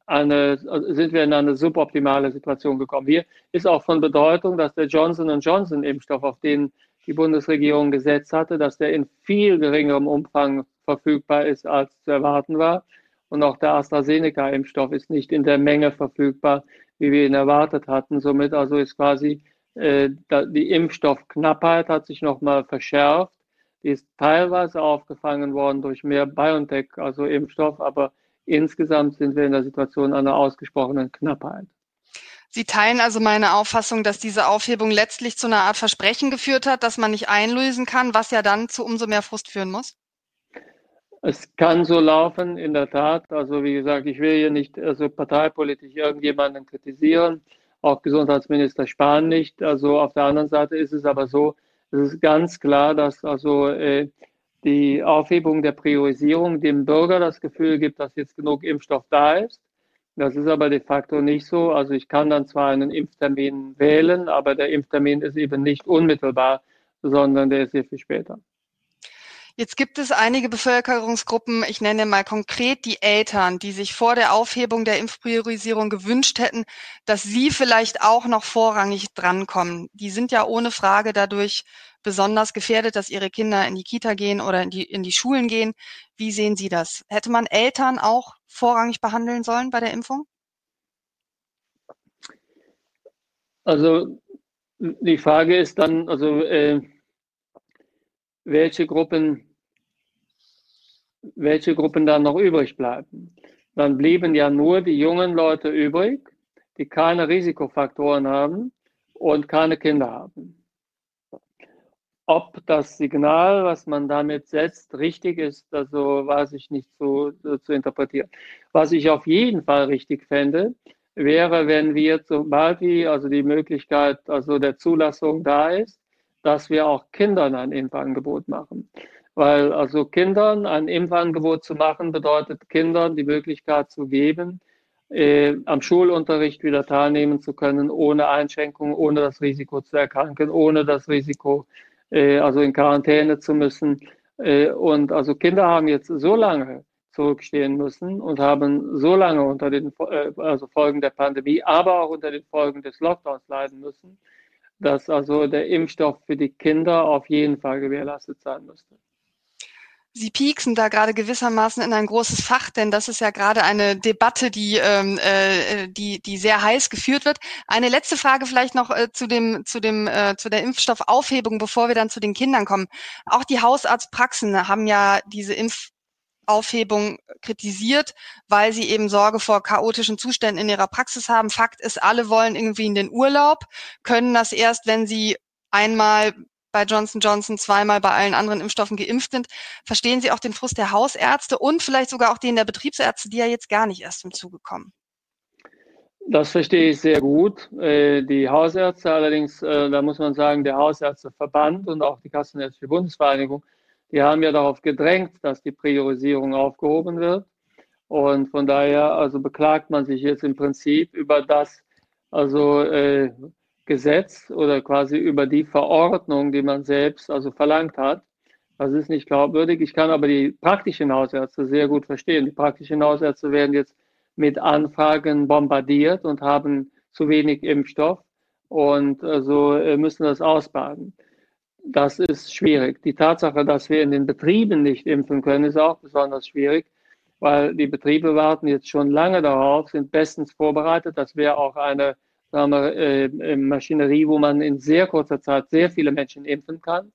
eine, also sind wir in eine suboptimale Situation gekommen. Hier ist auch von Bedeutung, dass der Johnson Johnson Impfstoff, auf den die Bundesregierung gesetzt hatte, dass der in viel geringerem Umfang verfügbar ist, als zu erwarten war. Und auch der AstraZeneca-Impfstoff ist nicht in der Menge verfügbar, wie wir ihn erwartet hatten. Somit also ist quasi äh, die Impfstoffknappheit hat sich nochmal verschärft. Die ist teilweise aufgefangen worden durch mehr BioNTech, also Impfstoff, aber insgesamt sind wir in der Situation einer ausgesprochenen Knappheit. Sie teilen also meine Auffassung, dass diese Aufhebung letztlich zu einer Art Versprechen geführt hat, dass man nicht einlösen kann, was ja dann zu umso mehr Frust führen muss? Es kann so laufen, in der Tat. Also wie gesagt, ich will hier nicht also parteipolitisch irgendjemanden kritisieren, auch Gesundheitsminister Spahn nicht. Also auf der anderen Seite ist es aber so, es ist ganz klar, dass also äh, die Aufhebung der Priorisierung dem Bürger das Gefühl gibt, dass jetzt genug Impfstoff da ist. Das ist aber de facto nicht so. Also ich kann dann zwar einen Impftermin wählen, aber der Impftermin ist eben nicht unmittelbar, sondern der ist sehr viel später. Jetzt gibt es einige Bevölkerungsgruppen, ich nenne mal konkret die Eltern, die sich vor der Aufhebung der Impfpriorisierung gewünscht hätten, dass sie vielleicht auch noch vorrangig drankommen. Die sind ja ohne Frage dadurch besonders gefährdet, dass ihre Kinder in die Kita gehen oder in die, in die Schulen gehen. Wie sehen Sie das? Hätte man Eltern auch vorrangig behandeln sollen bei der Impfung? Also die Frage ist dann, also äh, welche Gruppen, welche Gruppen dann noch übrig bleiben. Dann blieben ja nur die jungen Leute übrig, die keine Risikofaktoren haben und keine Kinder haben. Ob das Signal, was man damit setzt, richtig ist, also weiß ich nicht so zu interpretieren. Was ich auf jeden Fall richtig fände, wäre, wenn wir sobald die, also die Möglichkeit also der Zulassung da ist, dass wir auch Kindern ein Impfangebot machen. Weil also Kindern ein Impfangebot zu machen, bedeutet Kindern die Möglichkeit zu geben, äh, am Schulunterricht wieder teilnehmen zu können, ohne Einschränkungen, ohne das Risiko zu erkranken, ohne das Risiko, äh, also in Quarantäne zu müssen. Äh, und also Kinder haben jetzt so lange zurückstehen müssen und haben so lange unter den äh, also Folgen der Pandemie, aber auch unter den Folgen des Lockdowns leiden müssen, dass also der Impfstoff für die Kinder auf jeden Fall gewährleistet sein müsste. Sie pieksen da gerade gewissermaßen in ein großes Fach, denn das ist ja gerade eine Debatte, die, ähm, äh, die, die sehr heiß geführt wird. Eine letzte Frage vielleicht noch äh, zu dem, zu dem, äh, zu der Impfstoffaufhebung, bevor wir dann zu den Kindern kommen. Auch die Hausarztpraxen haben ja diese Impfaufhebung kritisiert, weil sie eben Sorge vor chaotischen Zuständen in ihrer Praxis haben. Fakt ist, alle wollen irgendwie in den Urlaub, können das erst, wenn sie einmal bei Johnson Johnson, zweimal bei allen anderen Impfstoffen geimpft sind. Verstehen Sie auch den Frust der Hausärzte und vielleicht sogar auch den der Betriebsärzte, die ja jetzt gar nicht erst zum Zuge kommen? Das verstehe ich sehr gut. Äh, die Hausärzte allerdings, äh, da muss man sagen, der Hausärzteverband und auch die Kassenärztliche Bundesvereinigung, die haben ja darauf gedrängt, dass die Priorisierung aufgehoben wird. Und von daher, also beklagt man sich jetzt im Prinzip über das, also äh, Gesetz oder quasi über die Verordnung, die man selbst also verlangt hat. Das ist nicht glaubwürdig. Ich kann aber die praktischen Hausärzte sehr gut verstehen. Die praktischen Hausärzte werden jetzt mit Anfragen bombardiert und haben zu wenig Impfstoff und also müssen das ausbaden. Das ist schwierig. Die Tatsache, dass wir in den Betrieben nicht impfen können, ist auch besonders schwierig, weil die Betriebe warten jetzt schon lange darauf, sind bestens vorbereitet. Das wäre auch eine sagen wir, äh, Maschinerie, wo man in sehr kurzer Zeit sehr viele Menschen impfen kann.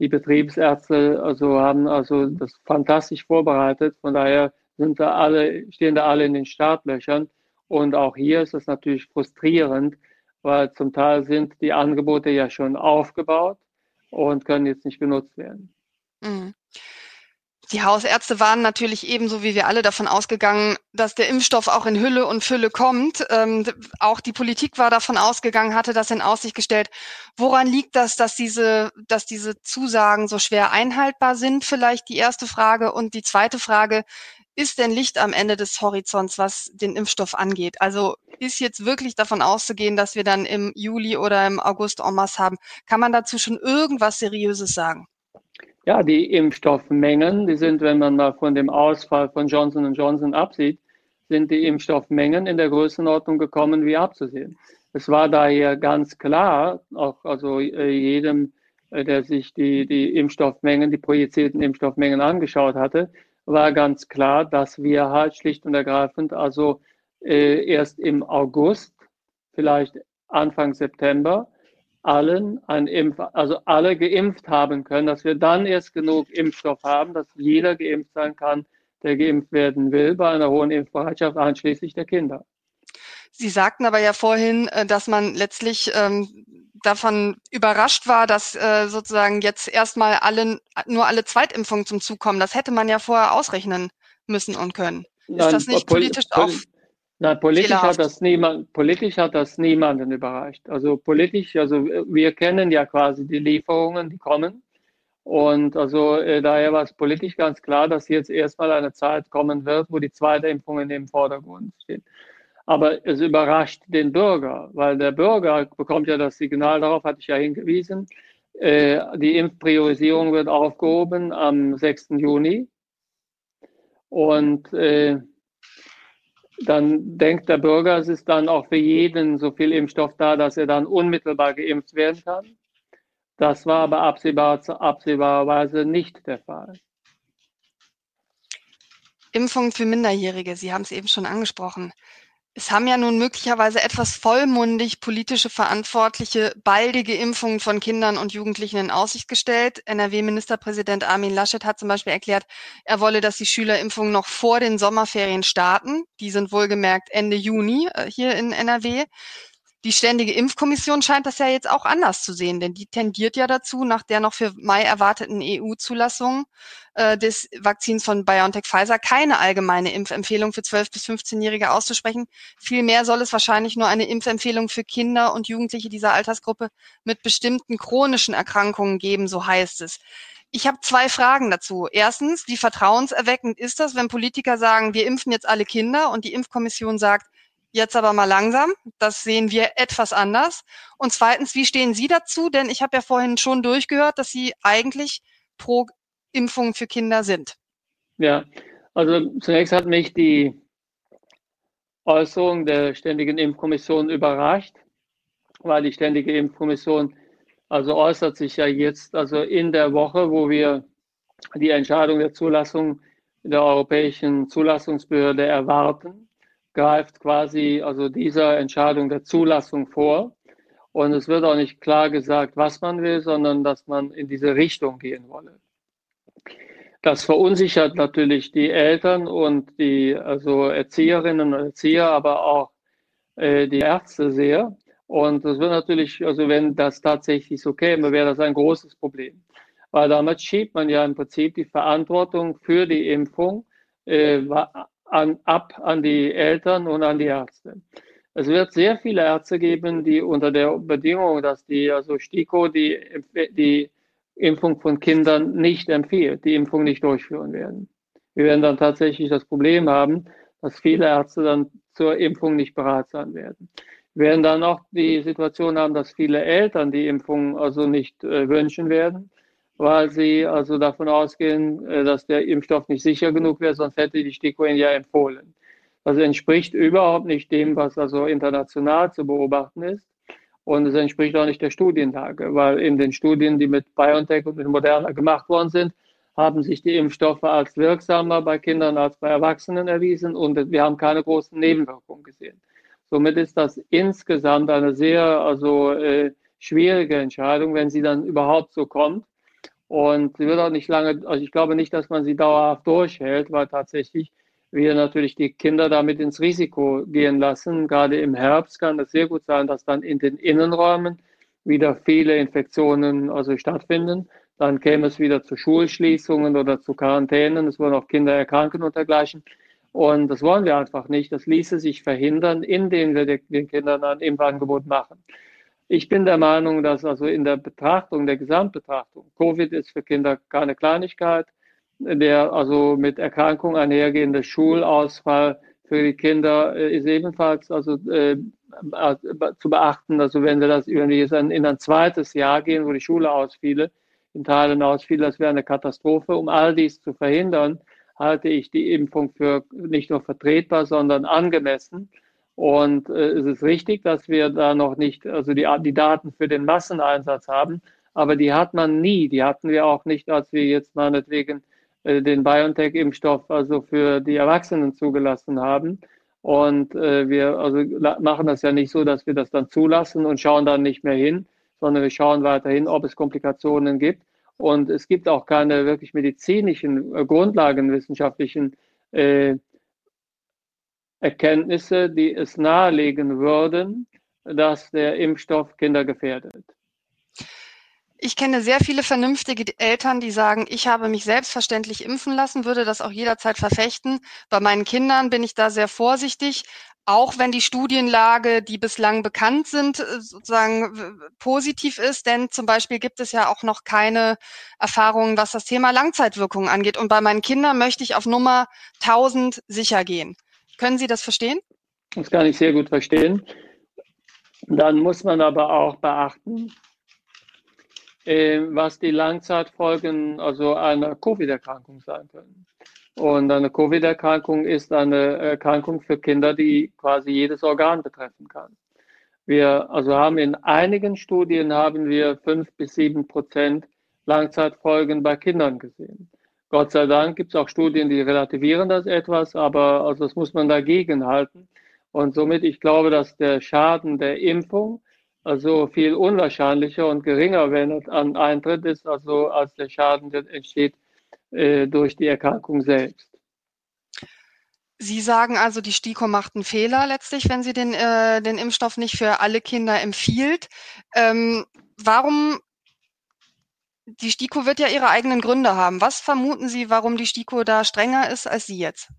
Die Betriebsärzte also haben also das fantastisch vorbereitet. Von daher sind da alle, stehen da alle in den Startlöchern. Und auch hier ist es natürlich frustrierend, weil zum Teil sind die Angebote ja schon aufgebaut und können jetzt nicht genutzt werden. Mhm. Die Hausärzte waren natürlich ebenso wie wir alle davon ausgegangen, dass der Impfstoff auch in Hülle und Fülle kommt. Ähm, auch die Politik war davon ausgegangen, hatte das in Aussicht gestellt. Woran liegt das, dass diese, dass diese Zusagen so schwer einhaltbar sind? Vielleicht die erste Frage. Und die zweite Frage, ist denn Licht am Ende des Horizonts, was den Impfstoff angeht? Also ist jetzt wirklich davon auszugehen, dass wir dann im Juli oder im August en masse haben? Kann man dazu schon irgendwas Seriöses sagen? Ja, die Impfstoffmengen, die sind, wenn man mal von dem Ausfall von Johnson Johnson absieht, sind die Impfstoffmengen in der Größenordnung gekommen, wie abzusehen. Es war daher ganz klar, auch also äh, jedem, äh, der sich die, die Impfstoffmengen, die projizierten Impfstoffmengen angeschaut hatte, war ganz klar, dass wir halt schlicht und ergreifend also äh, erst im August, vielleicht Anfang September, allen ein Impf, also alle geimpft haben können, dass wir dann erst genug Impfstoff haben, dass jeder geimpft sein kann, der geimpft werden will, bei einer hohen Impfbereitschaft, einschließlich der Kinder. Sie sagten aber ja vorhin, äh, dass man letztlich ähm, davon überrascht war, dass äh, sozusagen jetzt erstmal alle, nur alle Zweitimpfungen zum Zug kommen. Das hätte man ja vorher ausrechnen müssen und können. Ist Nein, das nicht politisch auch Nein, politisch hat, das niemand, politisch hat das niemanden überrascht. Also politisch, also wir kennen ja quasi die Lieferungen, die kommen. Und also äh, daher war es politisch ganz klar, dass jetzt erstmal eine Zeit kommen wird, wo die zweite Impfung im Vordergrund steht. Aber es überrascht den Bürger, weil der Bürger bekommt ja das Signal, darauf hatte ich ja hingewiesen, äh, die Impfpriorisierung wird aufgehoben am 6. Juni. Und äh, dann denkt der Bürger, es ist dann auch für jeden so viel Impfstoff da, dass er dann unmittelbar geimpft werden kann. Das war aber absehbar, absehbarerweise nicht der Fall. Impfung für Minderjährige, Sie haben es eben schon angesprochen. Es haben ja nun möglicherweise etwas vollmundig politische Verantwortliche baldige Impfungen von Kindern und Jugendlichen in Aussicht gestellt. NRW-Ministerpräsident Armin Laschet hat zum Beispiel erklärt, er wolle, dass die Schülerimpfungen noch vor den Sommerferien starten. Die sind wohlgemerkt Ende Juni äh, hier in NRW. Die Ständige Impfkommission scheint das ja jetzt auch anders zu sehen, denn die tendiert ja dazu, nach der noch für Mai erwarteten EU-Zulassung äh, des Vakzins von BioNTech Pfizer keine allgemeine Impfempfehlung für 12- bis 15-Jährige auszusprechen. Vielmehr soll es wahrscheinlich nur eine Impfempfehlung für Kinder und Jugendliche dieser Altersgruppe mit bestimmten chronischen Erkrankungen geben, so heißt es. Ich habe zwei Fragen dazu. Erstens, wie vertrauenserweckend ist das, wenn Politiker sagen, wir impfen jetzt alle Kinder und die Impfkommission sagt, Jetzt aber mal langsam. Das sehen wir etwas anders. Und zweitens, wie stehen Sie dazu? Denn ich habe ja vorhin schon durchgehört, dass Sie eigentlich pro Impfung für Kinder sind. Ja, also zunächst hat mich die Äußerung der Ständigen Impfkommission überrascht, weil die Ständige Impfkommission also äußert sich ja jetzt, also in der Woche, wo wir die Entscheidung der Zulassung der Europäischen Zulassungsbehörde erwarten, greift quasi also dieser Entscheidung der Zulassung vor. Und es wird auch nicht klar gesagt, was man will, sondern dass man in diese Richtung gehen wolle. Das verunsichert natürlich die Eltern und die also Erzieherinnen und Erzieher, aber auch äh, die Ärzte sehr. Und das wird natürlich, also wenn das tatsächlich so käme, wäre das ein großes Problem. Weil damit schiebt man ja im Prinzip die Verantwortung für die Impfung äh, an, ab an die Eltern und an die Ärzte. Es wird sehr viele Ärzte geben, die unter der Bedingung, dass die, also STIKO, die, die Impfung von Kindern nicht empfiehlt, die Impfung nicht durchführen werden. Wir werden dann tatsächlich das Problem haben, dass viele Ärzte dann zur Impfung nicht bereit sein werden. Wir werden dann auch die Situation haben, dass viele Eltern die Impfung also nicht äh, wünschen werden, weil sie also davon ausgehen, äh, dass der Impfstoff nicht sicher genug wäre, sonst hätte die STIKO ihn ja empfohlen. Das entspricht überhaupt nicht dem, was also international zu beobachten ist. Und es entspricht auch nicht der Studienlage, weil in den Studien, die mit BioNTech und mit Moderna gemacht worden sind, haben sich die Impfstoffe als wirksamer bei Kindern als bei Erwachsenen erwiesen und wir haben keine großen Nebenwirkungen gesehen. Somit ist das insgesamt eine sehr also, äh, schwierige Entscheidung, wenn sie dann überhaupt so kommt. Und sie wird auch nicht lange, also ich glaube nicht, dass man sie dauerhaft durchhält, weil tatsächlich wir natürlich die Kinder damit ins Risiko gehen lassen. Gerade im Herbst kann es sehr gut sein, dass dann in den Innenräumen wieder viele Infektionen also stattfinden. Dann käme es wieder zu Schulschließungen oder zu Quarantänen. Es würden auch Kinder erkranken und dergleichen. Und das wollen wir einfach nicht. Das ließe sich verhindern, indem wir den Kindern ein Impfangebot machen. Ich bin der Meinung, dass also in der Betrachtung, der Gesamtbetrachtung, Covid ist für Kinder keine Kleinigkeit. Der also mit Erkrankung einhergehende Schulausfall für die Kinder äh, ist ebenfalls also äh, äh, zu beachten. Also wenn wir das, jetzt in ein zweites Jahr gehen, wo die Schule ausfiele, in Teilen ausfiel, das wäre eine Katastrophe. Um all dies zu verhindern, halte ich die Impfung für nicht nur vertretbar, sondern angemessen. Und äh, es ist richtig, dass wir da noch nicht, also die, die Daten für den Masseneinsatz haben, aber die hat man nie. Die hatten wir auch nicht, als wir jetzt meinetwegen äh, den BioNTech-Impfstoff also für die Erwachsenen zugelassen haben. Und äh, wir also machen das ja nicht so, dass wir das dann zulassen und schauen dann nicht mehr hin, sondern wir schauen weiterhin, ob es Komplikationen gibt. Und es gibt auch keine wirklich medizinischen, grundlagenwissenschaftlichen äh, Erkenntnisse, die es nahelegen würden, dass der Impfstoff Kinder gefährdet. Ich kenne sehr viele vernünftige Eltern, die sagen, ich habe mich selbstverständlich impfen lassen, würde das auch jederzeit verfechten. Bei meinen Kindern bin ich da sehr vorsichtig, auch wenn die Studienlage, die bislang bekannt sind, äh, sozusagen positiv ist, denn zum Beispiel gibt es ja auch noch keine Erfahrungen, was das Thema Langzeitwirkungen angeht. Und bei meinen Kindern möchte ich auf Nummer 1000 sicher gehen. Können Sie das verstehen? Das kann ich sehr gut verstehen. Dann muss man aber auch beachten, äh, was die Langzeitfolgen also einer Covid-Erkrankung sein können. Und eine Covid-Erkrankung ist eine Erkrankung für Kinder, die quasi jedes Organ betreffen kann. Wir also haben in einigen Studien haben wir fünf bis sieben Prozent Langzeitfolgen bei Kindern gesehen. Gott sei Dank gibt es auch Studien, die relativieren das etwas, aber also das muss man dagegen halten. Und somit, ich glaube, dass der Schaden der Impfung also viel unwahrscheinlicher und geringer, wenn es an Eintritt ist, also als der Schaden, der entsteht äh, durch die Erkrankung selbst. Sie sagen also, die STIKO macht einen Fehler letztlich, wenn sie den, äh, den Impfstoff nicht für alle Kinder empfiehlt. Ähm, warum, die STIKO wird ja ihre eigenen Gründe haben. Was vermuten Sie, warum die STIKO da strenger ist als Sie jetzt?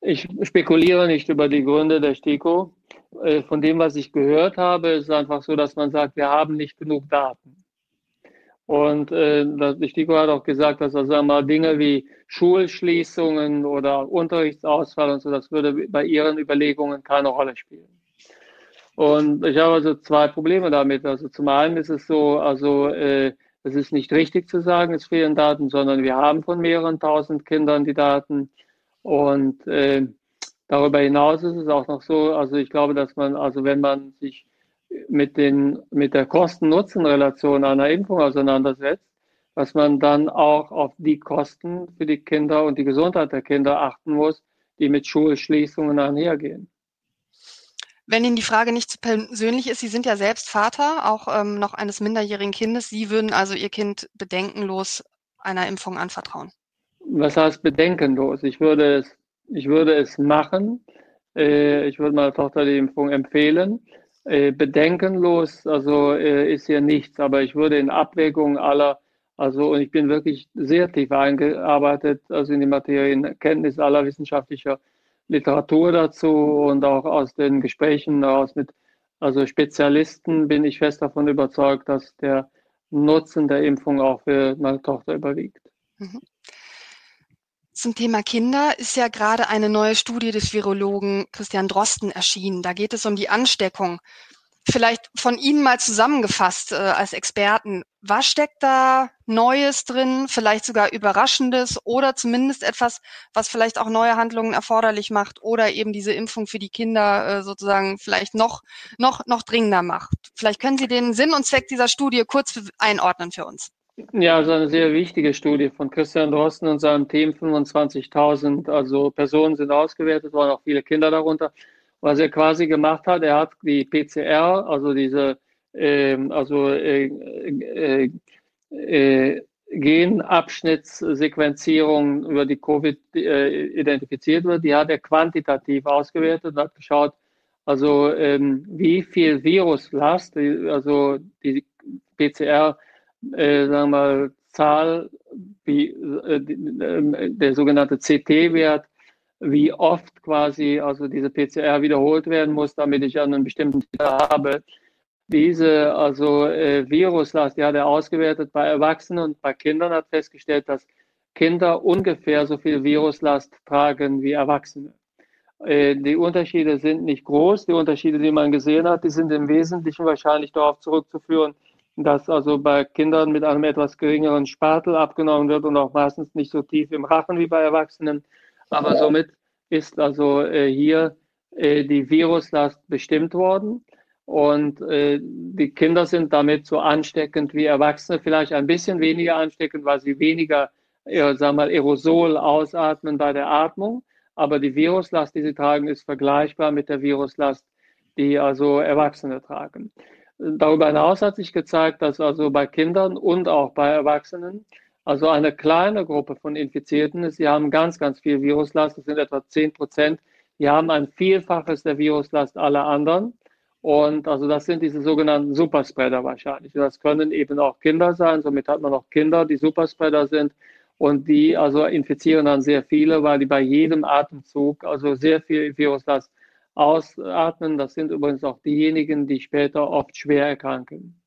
Ich spekuliere nicht über die Gründe der STIKO. Äh, von dem, was ich gehört habe, ist es einfach so, dass man sagt, wir haben nicht genug Daten. Und äh, die STIKO hat auch gesagt, dass also mal Dinge wie Schulschließungen oder Unterrichtsausfall und so, das würde bei ihren Überlegungen keine Rolle spielen. Und ich habe also zwei Probleme damit. Also zum einen ist es so, also äh, es ist nicht richtig zu sagen, es fehlen Daten, sondern wir haben von mehreren tausend Kindern die Daten. Und äh, darüber hinaus ist es auch noch so, also ich glaube, dass man, also wenn man sich mit, den, mit der Kosten-Nutzen-Relation einer Impfung auseinandersetzt, dass man dann auch auf die Kosten für die Kinder und die Gesundheit der Kinder achten muss, die mit Schulschließungen einhergehen. Wenn Ihnen die Frage nicht zu persönlich ist, Sie sind ja selbst Vater, auch ähm, noch eines minderjährigen Kindes. Sie würden also Ihr Kind bedenkenlos einer Impfung anvertrauen? Was heißt bedenkenlos? Ich würde es, ich würde es machen. Äh, ich würde meiner Tochter die Impfung empfehlen. Äh, bedenkenlos, also äh, ist hier nichts, aber ich würde in Abwägung aller, also und ich bin wirklich sehr tief eingearbeitet, also in die Materie, in Kenntnis aller wissenschaftlicher Literatur dazu und auch aus den Gesprächen aus mit also Spezialisten bin ich fest davon überzeugt, dass der Nutzen der Impfung auch für meine Tochter überwiegt. Mhm. Zum Thema Kinder ist ja gerade eine neue Studie des Virologen Christian Drosten erschienen. Da geht es um die Ansteckung. Vielleicht von Ihnen mal zusammengefasst äh, als Experten. Was steckt da Neues drin, vielleicht sogar Überraschendes oder zumindest etwas, was vielleicht auch neue Handlungen erforderlich macht oder eben diese Impfung für die Kinder äh, sozusagen vielleicht noch, noch, noch dringender macht? Vielleicht können Sie den Sinn und Zweck dieser Studie kurz einordnen für uns. Ja, also eine sehr wichtige Studie von Christian Drosten und seinem Team. 25.000 also Personen sind ausgewertet, waren auch viele Kinder darunter was er quasi gemacht hat, er hat die PCR, also diese ähm, also, äh, äh, äh, Genabschnittssequenzierung über die Covid äh, identifiziert wird, die hat er quantitativ ausgewertet und hat geschaut, also ähm, wie viel Viruslast, also die PCR, äh, sagen wir mal, Zahl, wie, äh, der sogenannte CT-Wert, wie oft quasi also diese PCR wiederholt werden muss, damit ich einen bestimmten Titel habe. Diese also äh, Viruslast, die hat er ausgewertet bei Erwachsenen und bei Kindern hat festgestellt, dass Kinder ungefähr so viel Viruslast tragen wie Erwachsene. Äh, die Unterschiede sind nicht groß. Die Unterschiede, die man gesehen hat, die sind im Wesentlichen wahrscheinlich darauf zurückzuführen, dass also bei Kindern mit einem etwas geringeren Spatel abgenommen wird und auch meistens nicht so tief im Rachen wie bei Erwachsenen. Aber somit ist also äh, hier äh, die Viruslast bestimmt worden. Und äh, die Kinder sind damit so ansteckend wie Erwachsene, vielleicht ein bisschen weniger ansteckend, weil sie weniger, äh, sagen wir mal, Aerosol ausatmen bei der Atmung. Aber die Viruslast, die sie tragen, ist vergleichbar mit der Viruslast, die also Erwachsene tragen. Darüber hinaus hat sich gezeigt, dass also bei Kindern und auch bei Erwachsenen also eine kleine Gruppe von Infizierten Sie haben ganz, ganz viel Viruslast, das sind etwa 10 Prozent. Die haben ein Vielfaches der Viruslast aller anderen. Und also das sind diese sogenannten Superspreader wahrscheinlich. Das können eben auch Kinder sein. Somit hat man auch Kinder, die Superspreader sind. Und die also infizieren dann sehr viele, weil die bei jedem Atemzug also sehr viel Viruslast ausatmen. Das sind übrigens auch diejenigen, die später oft schwer erkranken.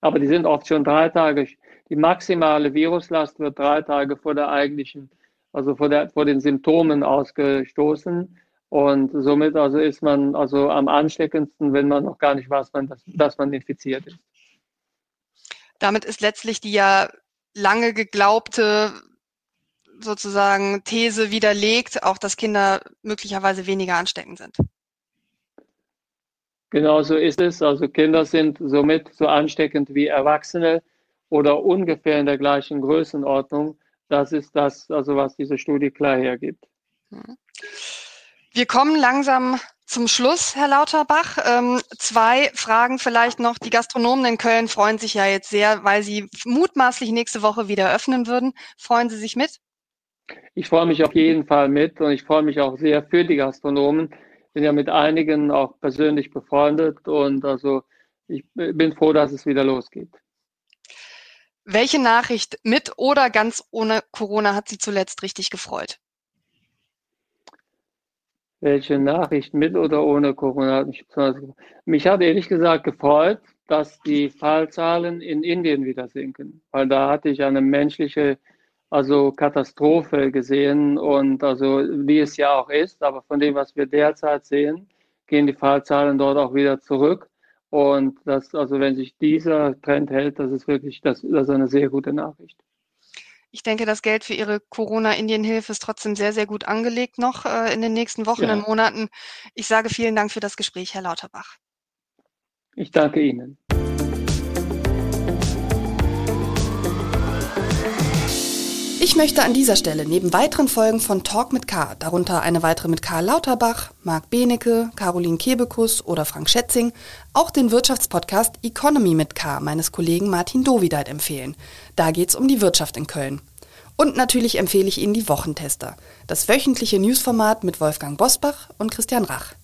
Aber die sind oft schon drei Tage die maximale Viruslast wird drei Tage vor der eigentlichen, also vor, der, vor den Symptomen ausgestoßen. Und somit also ist man also am ansteckendsten, wenn man noch gar nicht weiß, dass, dass man infiziert ist. Damit ist letztlich die ja lange geglaubte sozusagen These widerlegt, auch dass Kinder möglicherweise weniger ansteckend sind. Genau so ist es. Also Kinder sind somit so ansteckend wie Erwachsene oder ungefähr in der gleichen Größenordnung. Das ist das, also was diese Studie klar hergibt. Wir kommen langsam zum Schluss, Herr Lauterbach. Ähm, zwei Fragen vielleicht noch. Die Gastronomen in Köln freuen sich ja jetzt sehr, weil sie mutmaßlich nächste Woche wieder öffnen würden. Freuen Sie sich mit? Ich freue mich auf jeden Fall mit und ich freue mich auch sehr für die Gastronomen. Bin ja mit einigen auch persönlich befreundet und also ich bin froh, dass es wieder losgeht. Welche Nachricht mit oder ganz ohne Corona hat Sie zuletzt richtig gefreut? Welche Nachricht mit oder ohne Corona hat mich besonders gefreut? Mich hat ehrlich gesagt gefreut, dass die Fallzahlen in Indien wieder sinken, weil da hatte ich eine menschliche also Katastrophe gesehen und also wie es ja auch ist, aber von dem, was wir derzeit sehen, gehen die Fallzahlen dort auch wieder zurück. Und das, also wenn sich dieser Trend hält, das ist wirklich, das, das ist eine sehr gute Nachricht. Ich denke, das Geld für Ihre Corona-Indien-Hilfe ist trotzdem sehr, sehr gut angelegt noch äh, in den nächsten Wochen ja. und Monaten. Ich sage vielen Dank für das Gespräch, Herr Lauterbach. Ich danke Ihnen. Ich möchte an dieser Stelle neben weiteren Folgen von Talk mit K, darunter eine weitere mit Karl Lauterbach, Marc Benecke, Caroline Kebekus oder Frank Schätzing, auch den Wirtschaftspodcast Economy mit K meines Kollegen Martin Dovideit empfehlen. Da geht's um die Wirtschaft in Köln. Und natürlich empfehle ich Ihnen die Wochentester, das wöchentliche Newsformat mit Wolfgang Bosbach und Christian Rach.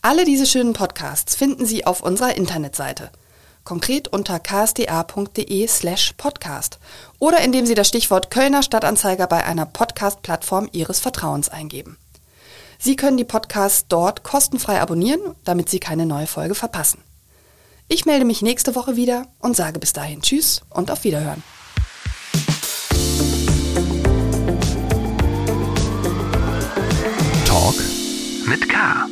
Alle diese schönen Podcasts finden Sie auf unserer Internetseite – konkret unter ksda.de slash podcast oder indem Sie das Stichwort Kölner Stadtanzeiger bei einer Podcast-Plattform Ihres Vertrauens eingeben. Sie können die Podcasts dort kostenfrei abonnieren, damit Sie keine neue Folge verpassen. Ich melde mich nächste Woche wieder und sage bis dahin Tschüss und auf Wiederhören. Talk mit K